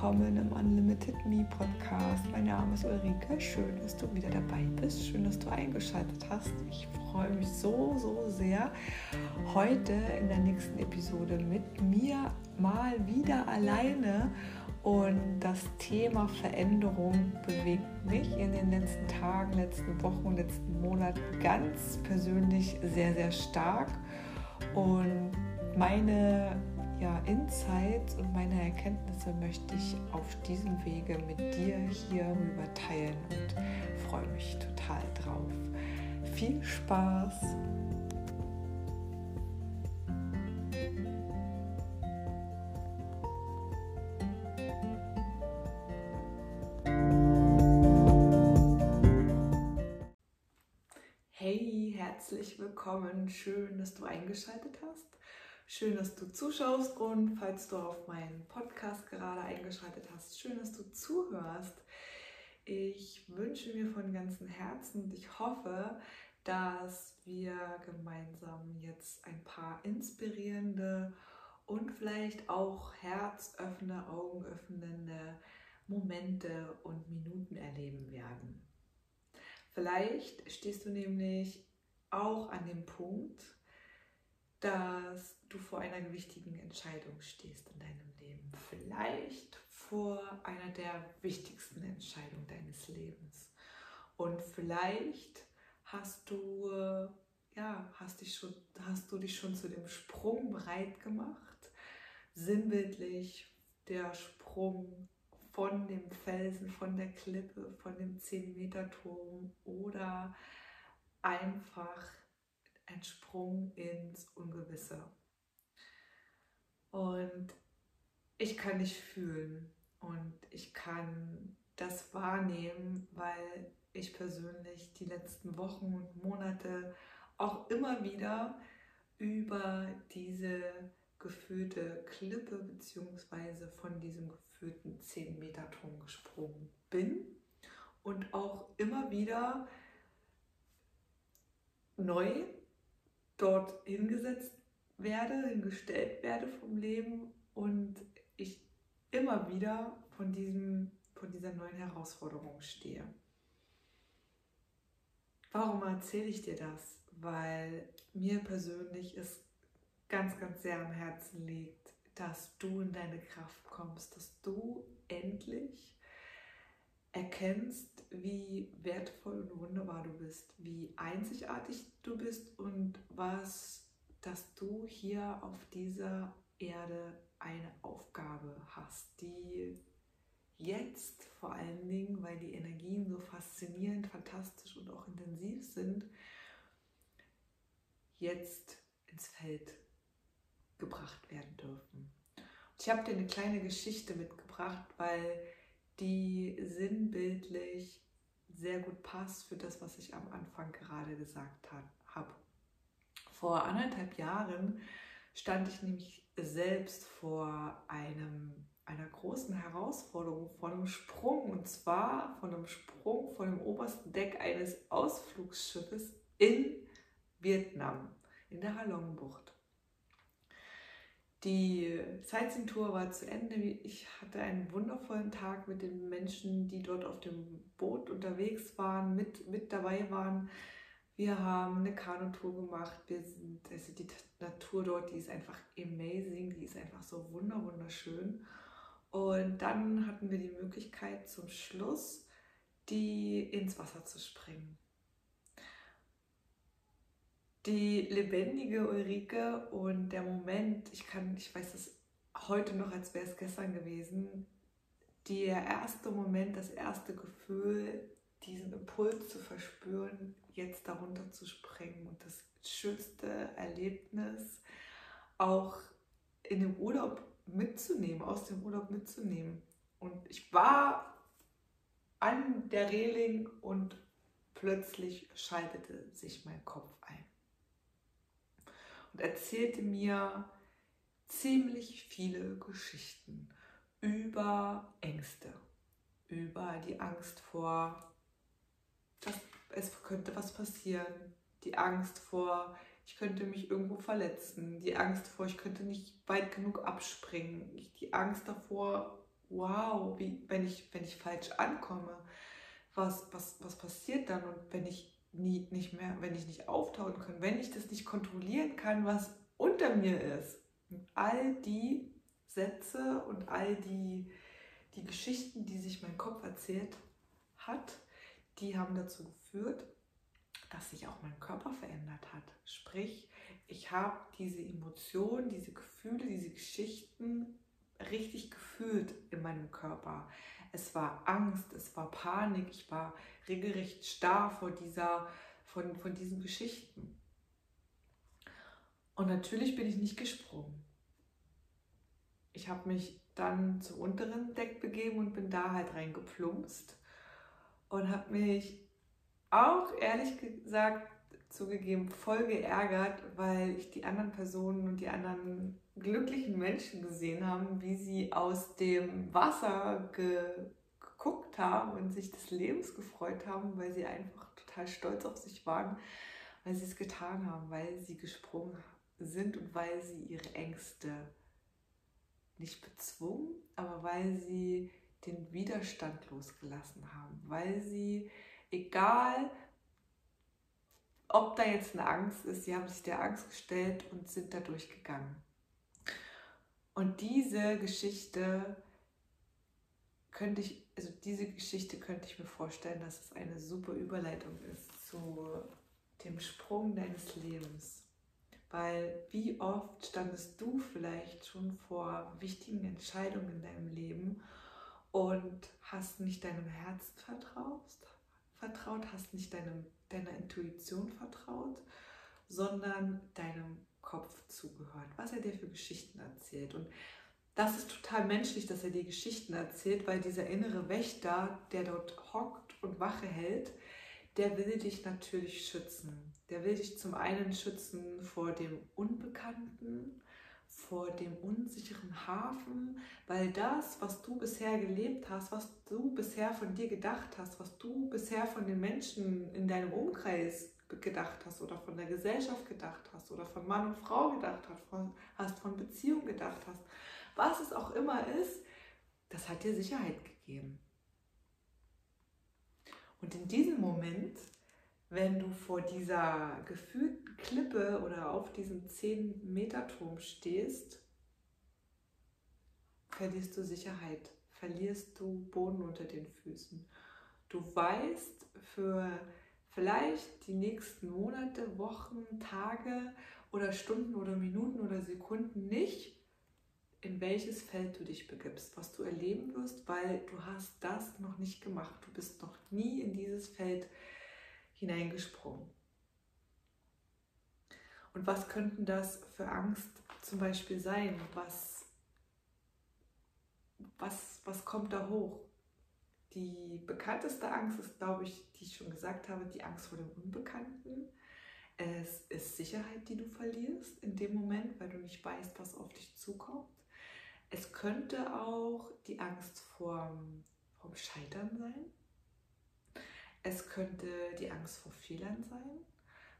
willkommen im Unlimited Me Podcast. Mein Name ist Ulrike. Schön, dass du wieder dabei bist. Schön, dass du eingeschaltet hast. Ich freue mich so, so sehr, heute in der nächsten Episode mit mir mal wieder alleine. Und das Thema Veränderung bewegt mich in den letzten Tagen, letzten Wochen letzten Monaten ganz persönlich sehr, sehr stark. Und meine ja, Insights und meine Erkenntnisse möchte ich auf diesem Wege mit dir hier rüber teilen und freue mich total drauf. Viel Spaß! Hey, herzlich willkommen. Schön, dass du eingeschaltet hast. Schön, dass du zuschaust und falls du auf meinen Podcast gerade eingeschaltet hast, schön, dass du zuhörst. Ich wünsche mir von ganzem Herzen und ich hoffe, dass wir gemeinsam jetzt ein paar inspirierende und vielleicht auch herzöffnende, augenöffnende Momente und Minuten erleben werden. Vielleicht stehst du nämlich auch an dem Punkt, dass du vor einer gewichtigen Entscheidung stehst in deinem Leben. Vielleicht vor einer der wichtigsten Entscheidungen deines Lebens. Und vielleicht hast du, ja, hast, dich schon, hast du dich schon zu dem Sprung bereit gemacht. Sinnbildlich der Sprung von dem Felsen, von der Klippe, von dem 10-Meter-Turm oder einfach ein Sprung ins Ungewisse. Und ich kann dich fühlen und ich kann das wahrnehmen, weil ich persönlich die letzten Wochen und Monate auch immer wieder über diese gefühlte Klippe bzw. von diesem gefühlten 10 Meter Turm gesprungen bin und auch immer wieder neu dort hingesetzt werde, hingestellt werde vom Leben und ich immer wieder von, diesem, von dieser neuen Herausforderung stehe. Warum erzähle ich dir das? Weil mir persönlich es ganz, ganz sehr am Herzen liegt, dass du in deine Kraft kommst, dass du endlich erkennst, wie wertvoll und wunderbar du bist, wie einzigartig du bist und was, dass du hier auf dieser Erde eine Aufgabe hast, die jetzt vor allen Dingen, weil die Energien so faszinierend, fantastisch und auch intensiv sind, jetzt ins Feld gebracht werden dürfen. Ich habe dir eine kleine Geschichte mitgebracht, weil die sinnbildlich sehr gut passt für das, was ich am Anfang gerade gesagt habe. Vor anderthalb Jahren stand ich nämlich selbst vor einem, einer großen Herausforderung, vor einem Sprung, und zwar von einem Sprung von dem obersten Deck eines Ausflugsschiffes in Vietnam, in der Halongbucht. Die Sightseeing-Tour war zu Ende. Ich hatte einen wundervollen Tag mit den Menschen, die dort auf dem Boot unterwegs waren, mit, mit dabei waren. Wir haben eine Kanutour gemacht. Wir sind, also die Natur dort, die ist einfach amazing, die ist einfach so wunderschön. Und dann hatten wir die Möglichkeit zum Schluss, die ins Wasser zu springen die lebendige Ulrike und der Moment, ich kann, ich weiß es heute noch, als wäre es gestern gewesen, der erste Moment, das erste Gefühl, diesen Impuls zu verspüren, jetzt darunter zu springen und das schönste Erlebnis auch in dem Urlaub mitzunehmen, aus dem Urlaub mitzunehmen. Und ich war an der Reling und plötzlich schaltete sich mein Kopf ein und erzählte mir ziemlich viele Geschichten über Ängste, über die Angst vor, dass es könnte was passieren, die Angst vor, ich könnte mich irgendwo verletzen, die Angst vor, ich könnte nicht weit genug abspringen, die Angst davor, wow, wie, wenn, ich, wenn ich falsch ankomme, was, was, was passiert dann? Und wenn ich nie, nicht mehr, wenn ich nicht auftauchen kann, wenn ich das nicht kontrollieren kann, was unter mir ist. Und all die Sätze und all die, die Geschichten, die sich mein Kopf erzählt hat, die haben dazu geführt, dass sich auch mein Körper verändert hat. Sprich, ich habe diese Emotionen, diese Gefühle, diese Geschichten richtig gefühlt in meinem Körper. Es war Angst, es war Panik, ich war regelrecht starr vor, dieser, von, von diesen Geschichten. Und natürlich bin ich nicht gesprungen. Ich habe mich dann zum unteren Deck begeben und bin da halt reingeplumpst und habe mich auch ehrlich gesagt zugegeben voll geärgert, weil ich die anderen Personen und die anderen glücklichen Menschen gesehen habe, wie sie aus dem Wasser ge geguckt haben und sich des Lebens gefreut haben, weil sie einfach total stolz auf sich waren, weil sie es getan haben, weil sie gesprungen sind und weil sie ihre Ängste nicht bezwungen, aber weil sie den Widerstand losgelassen haben, weil sie, egal ob da jetzt eine Angst ist, sie haben sich der Angst gestellt und sind da durchgegangen. Und diese Geschichte könnte ich, also diese Geschichte könnte ich mir vorstellen, dass es eine super Überleitung ist zu dem Sprung deines Lebens. Weil wie oft standest du vielleicht schon vor wichtigen Entscheidungen in deinem Leben und hast nicht deinem Herzen vertraut, vertraut hast nicht deinem, deiner Intuition vertraut, sondern deinem Kopf zugehört, was er dir für Geschichten erzählt. Und das ist total menschlich, dass er dir Geschichten erzählt, weil dieser innere Wächter, der dort hockt und Wache hält, der will dich natürlich schützen. Der will dich zum einen schützen vor dem Unbekannten, vor dem unsicheren Hafen, weil das, was du bisher gelebt hast, was du bisher von dir gedacht hast, was du bisher von den Menschen in deinem Umkreis gedacht hast oder von der Gesellschaft gedacht hast oder von Mann und Frau gedacht hast, von, Beziehung gedacht hast, was es auch immer ist, das hat dir Sicherheit gegeben. Und in diesem Moment, wenn du vor dieser gefühlten Klippe oder auf diesem 10-Meter-Turm stehst, verlierst du Sicherheit, verlierst du Boden unter den Füßen. Du weißt für vielleicht die nächsten Monate, Wochen, Tage oder Stunden oder Minuten oder Sekunden nicht, in welches Feld du dich begibst, was du erleben wirst, weil du hast das noch nicht gemacht. Du bist noch nie in dieses Feld hineingesprungen. Und was könnten das für Angst zum Beispiel sein? Was, was, was kommt da hoch? Die bekannteste Angst ist, glaube ich, die ich schon gesagt habe, die Angst vor dem Unbekannten. Es ist Sicherheit, die du verlierst in dem Moment, weil du nicht weißt, was auf dich zukommt. Es könnte auch die Angst vorm, vorm Scheitern sein. Es könnte die Angst vor Fehlern sein.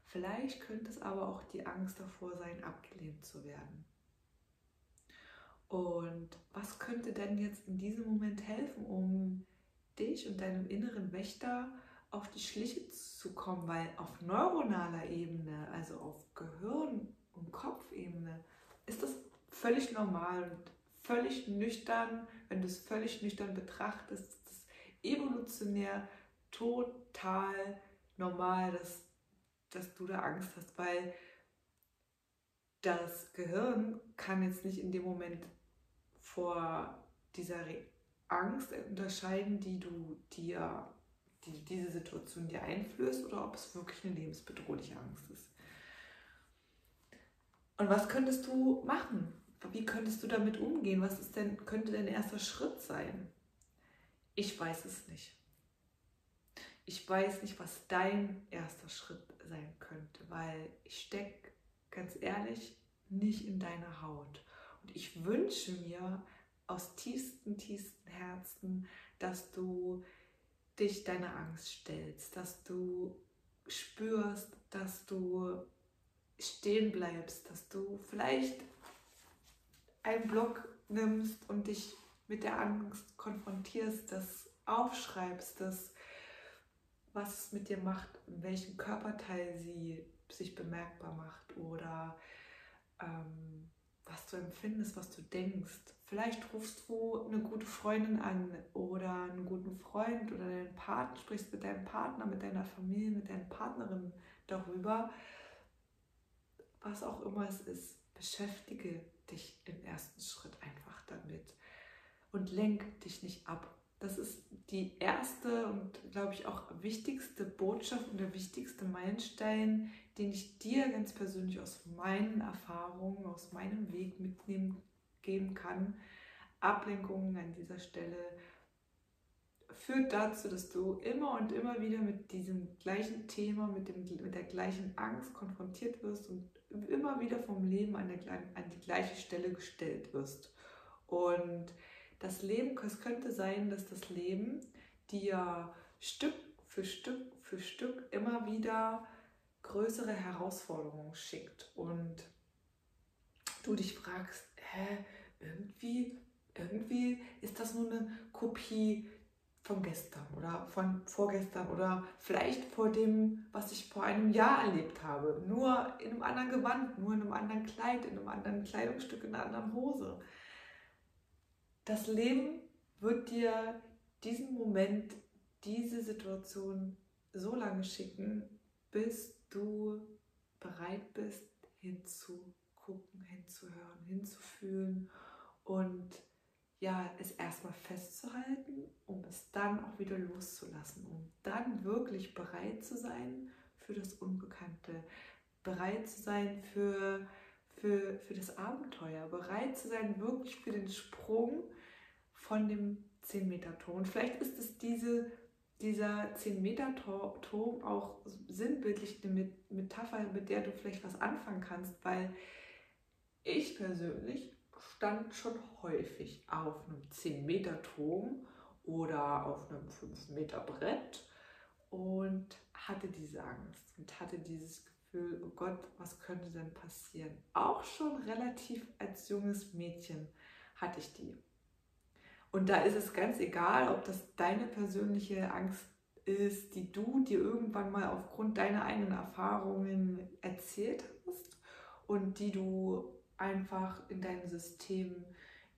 Vielleicht könnte es aber auch die Angst davor sein, abgelehnt zu werden. Und was könnte denn jetzt in diesem Moment helfen, um dich und deinem inneren Wächter auf die Schliche zu kommen? Weil auf neuronaler Ebene, also auf Gehirn- und Kopfebene, ist das völlig normal und völlig nüchtern, wenn du es völlig nüchtern betrachtest, ist es evolutionär total normal, dass, dass du da Angst hast, weil das Gehirn kann jetzt nicht in dem Moment vor dieser Angst unterscheiden, die du dir, die diese Situation dir einflößt, oder ob es wirklich eine lebensbedrohliche Angst ist. Und was könntest du machen? Wie könntest du damit umgehen? Was ist denn, könnte dein erster Schritt sein? Ich weiß es nicht. Ich weiß nicht, was dein erster Schritt sein könnte, weil ich stecke ganz ehrlich nicht in deiner Haut. Und ich wünsche mir aus tiefstem, tiefstem Herzen, dass du dich deiner Angst stellst, dass du spürst, dass du stehen bleibst, dass du vielleicht einen Block nimmst und dich mit der Angst konfrontierst, das aufschreibst, das, was es mit dir macht, in welchem Körperteil sie sich bemerkbar macht oder ähm, was du empfindest, was du denkst. Vielleicht rufst du eine gute Freundin an oder einen guten Freund oder deinen Partner, sprichst mit deinem Partner, mit deiner Familie, mit deiner Partnerin darüber. Was auch immer es ist, beschäftige dich im ersten Schritt einfach damit und lenk dich nicht ab. Das ist die erste und, glaube ich, auch wichtigste Botschaft und der wichtigste Meilenstein, den ich dir ganz persönlich aus meinen Erfahrungen, aus meinem Weg mitnehmen geben kann. Ablenkungen an dieser Stelle führt dazu, dass du immer und immer wieder mit diesem gleichen Thema, mit, dem, mit der gleichen Angst konfrontiert wirst und immer wieder vom Leben an, der, an die gleiche Stelle gestellt wirst. Und das Leben, es könnte sein, dass das Leben dir Stück für Stück für Stück immer wieder größere Herausforderungen schickt und du dich fragst, hä, irgendwie, irgendwie ist das nur eine Kopie von gestern oder von vorgestern oder vielleicht vor dem, was ich vor einem Jahr erlebt habe. Nur in einem anderen Gewand, nur in einem anderen Kleid, in einem anderen Kleidungsstück, in einer anderen Hose. Das Leben wird dir diesen Moment, diese Situation so lange schicken, bis du bereit bist, hinzugucken, hinzuhören, hinzufühlen und ja, es erstmal festzuhalten, um es dann auch wieder loszulassen, um dann wirklich bereit zu sein für das Unbekannte, bereit zu sein für, für, für das Abenteuer, bereit zu sein wirklich für den Sprung von dem 10-Meter-Turm. Vielleicht ist es diese dieser 10-Meter-Turm auch sinnbildlich eine Metapher, mit der du vielleicht was anfangen kannst, weil ich persönlich stand schon häufig auf einem 10-Meter-Turm oder auf einem 5-Meter-Brett und hatte diese Angst und hatte dieses Gefühl, oh Gott, was könnte denn passieren? Auch schon relativ als junges Mädchen hatte ich die. Und da ist es ganz egal, ob das deine persönliche Angst ist, die du dir irgendwann mal aufgrund deiner eigenen Erfahrungen erzählt hast und die du einfach in deinem System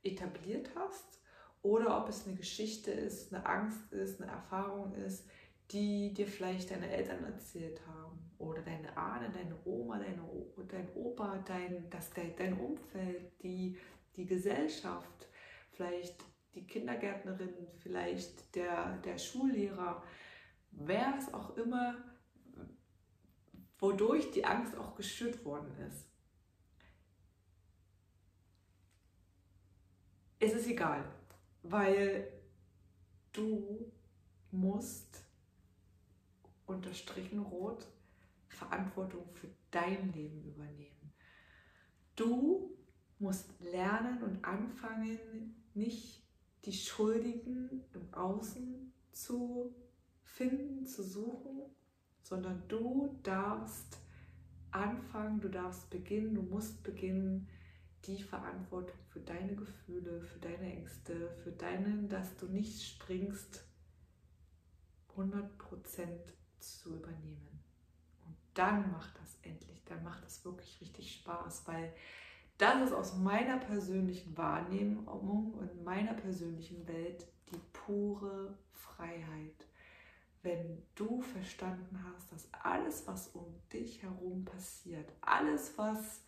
etabliert hast, oder ob es eine Geschichte ist, eine Angst ist, eine Erfahrung ist, die dir vielleicht deine Eltern erzählt haben oder deine Ahne, deine Oma, deine, dein Opa, dein, das, dein Umfeld, die, die Gesellschaft, vielleicht die Kindergärtnerin, vielleicht der, der Schullehrer, wer es auch immer, wodurch die Angst auch geschürt worden ist. Es ist egal, weil du musst unterstrichen rot Verantwortung für dein Leben übernehmen. Du musst lernen und anfangen, nicht die Schuldigen im Außen zu finden, zu suchen, sondern du darfst anfangen, du darfst beginnen, du musst beginnen, die Verantwortung für deine Gefühle, für deine Ängste, für deinen, dass du nicht springst, 100% zu übernehmen. Dann macht das endlich, dann macht das wirklich richtig Spaß, weil das ist aus meiner persönlichen Wahrnehmung und meiner persönlichen Welt die pure Freiheit. Wenn du verstanden hast, dass alles, was um dich herum passiert, alles, was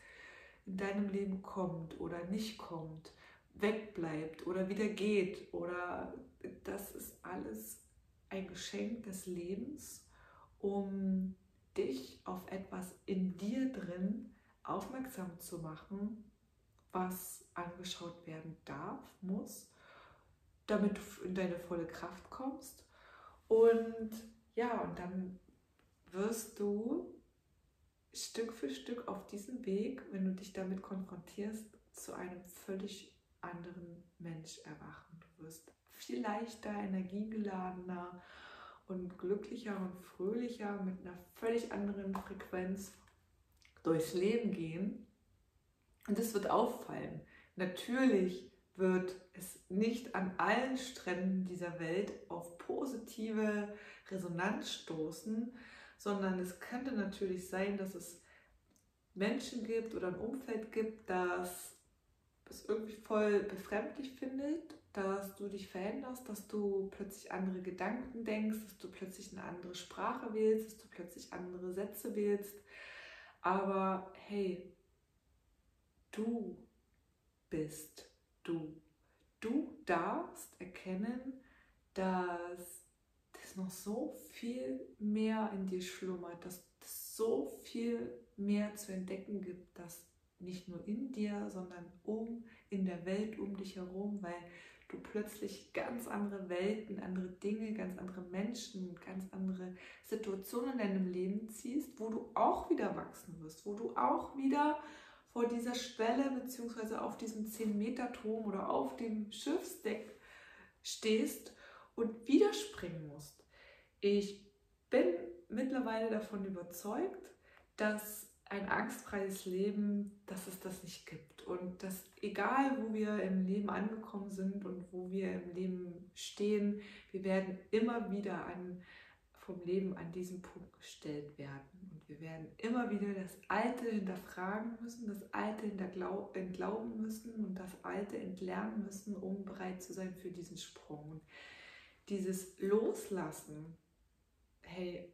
in deinem Leben kommt oder nicht kommt, wegbleibt oder wieder geht oder das ist alles ein Geschenk des Lebens, um dich auf etwas in dir drin aufmerksam zu machen, was angeschaut werden darf, muss, damit du in deine volle Kraft kommst. Und ja, und dann wirst du Stück für Stück auf diesem Weg, wenn du dich damit konfrontierst, zu einem völlig anderen Mensch erwachen. Du wirst viel leichter, energiegeladener und glücklicher und fröhlicher mit einer völlig anderen Frequenz durchs Leben gehen. Und es wird auffallen. Natürlich wird es nicht an allen Stränden dieser Welt auf positive Resonanz stoßen, sondern es könnte natürlich sein, dass es Menschen gibt oder ein Umfeld gibt, das es irgendwie voll befremdlich findet, dass du dich veränderst, dass du plötzlich andere Gedanken denkst, dass du plötzlich eine andere Sprache wählst, dass du plötzlich andere Sätze wählst. Aber hey, du bist du. Du darfst erkennen, dass es noch so viel mehr in dir schlummert, dass es so viel mehr zu entdecken gibt, dass nicht nur in dir, sondern um in der Welt um dich herum, weil du plötzlich ganz andere Welten, andere Dinge, ganz andere Menschen, ganz andere Situationen in deinem Leben ziehst, wo du auch wieder wachsen wirst, wo du auch wieder vor dieser Schwelle bzw. auf diesem 10-Meter-Turm oder auf dem Schiffsdeck stehst und wieder springen musst. Ich bin mittlerweile davon überzeugt, dass ein angstfreies Leben, dass es das nicht gibt. Und dass egal, wo wir im Leben angekommen sind und wo wir im Leben stehen, wir werden immer wieder an vom Leben an diesen Punkt gestellt werden. Und wir werden immer wieder das Alte hinterfragen müssen, das Alte entglauben müssen und das Alte entlernen müssen, um bereit zu sein für diesen Sprung. Und dieses Loslassen, hey,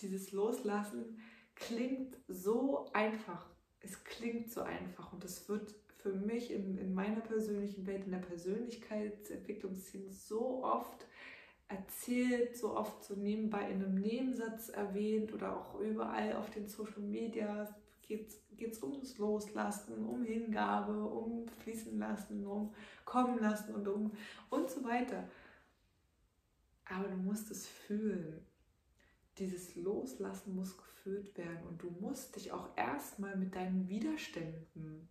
dieses Loslassen klingt so einfach. Es klingt so einfach und es wird für mich in, in meiner persönlichen Welt, in der Persönlichkeitsentwicklungsszene so oft erzählt, so oft so nebenbei in einem Nebensatz erwähnt oder auch überall auf den Social Media geht es ums Loslassen, um Hingabe, um fließen lassen, um kommen lassen und um und so weiter. Aber du musst es fühlen. Dieses Loslassen muss gefühlt werden und du musst dich auch erstmal mit deinen Widerständen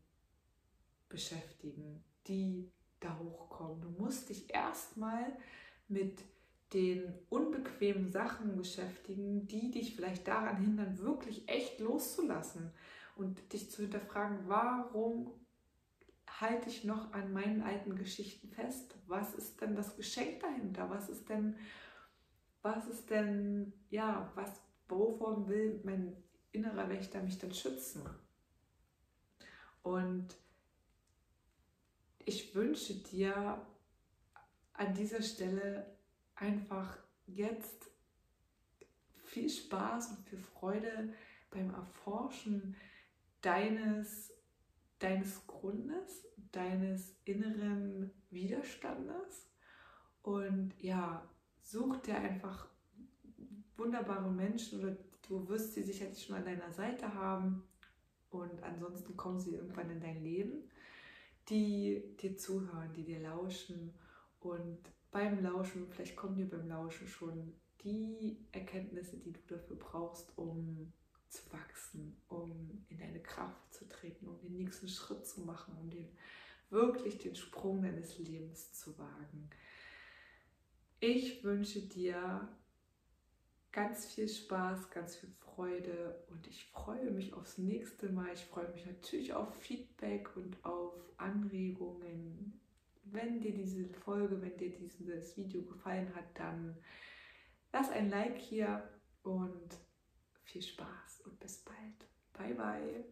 beschäftigen, die da hochkommen. Du musst dich erstmal mit den unbequemen Sachen beschäftigen, die dich vielleicht daran hindern, wirklich echt loszulassen und dich zu hinterfragen, warum halte ich noch an meinen alten Geschichten fest? Was ist denn das Geschenk dahinter? Was ist denn, was ist denn, ja, was, wovon will mein innerer Wächter mich denn schützen? Und ich wünsche dir an dieser Stelle einfach jetzt viel Spaß und viel Freude beim Erforschen deines, deines Grundes, deines inneren Widerstandes. Und ja, such dir einfach wunderbare Menschen oder du wirst sie sicherlich schon an deiner Seite haben. Und ansonsten kommen sie irgendwann in dein Leben, die dir zuhören, die dir lauschen und beim Lauschen, vielleicht kommen dir beim Lauschen schon die Erkenntnisse, die du dafür brauchst, um zu wachsen, um in deine Kraft zu treten, um den nächsten Schritt zu machen, um den wirklich den Sprung deines Lebens zu wagen. Ich wünsche dir ganz viel Spaß, ganz viel Freude und ich freue mich aufs nächste Mal. Ich freue mich natürlich auf Feedback und auf Anregungen, wenn dir diese Folge, wenn dir dieses Video gefallen hat, dann lass ein Like hier und viel Spaß und bis bald. Bye bye.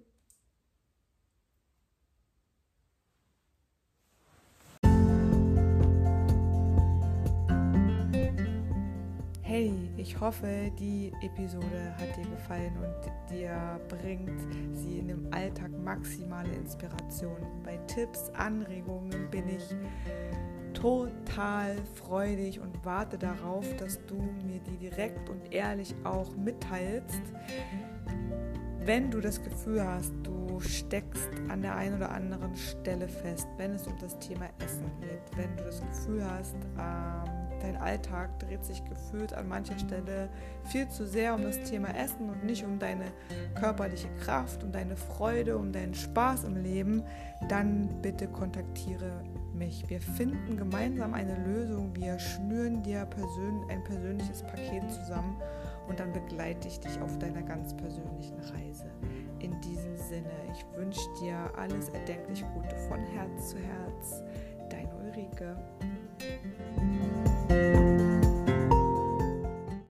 Hey, ich hoffe, die Episode hat dir gefallen und dir bringt sie in dem Alltag maximale Inspiration. Bei Tipps, Anregungen bin ich total freudig und warte darauf, dass du mir die direkt und ehrlich auch mitteilst. Wenn du das Gefühl hast, du steckst an der einen oder anderen Stelle fest, wenn es um das Thema Essen geht, wenn du das Gefühl hast, ähm, Dein Alltag dreht sich gefühlt an mancher Stelle viel zu sehr um das Thema Essen und nicht um deine körperliche Kraft, um deine Freude, um deinen Spaß im Leben, dann bitte kontaktiere mich. Wir finden gemeinsam eine Lösung. Wir schnüren dir persön ein persönliches Paket zusammen und dann begleite ich dich auf deiner ganz persönlichen Reise. In diesem Sinne, ich wünsche dir alles erdenklich Gute von Herz zu Herz deine Ulrike.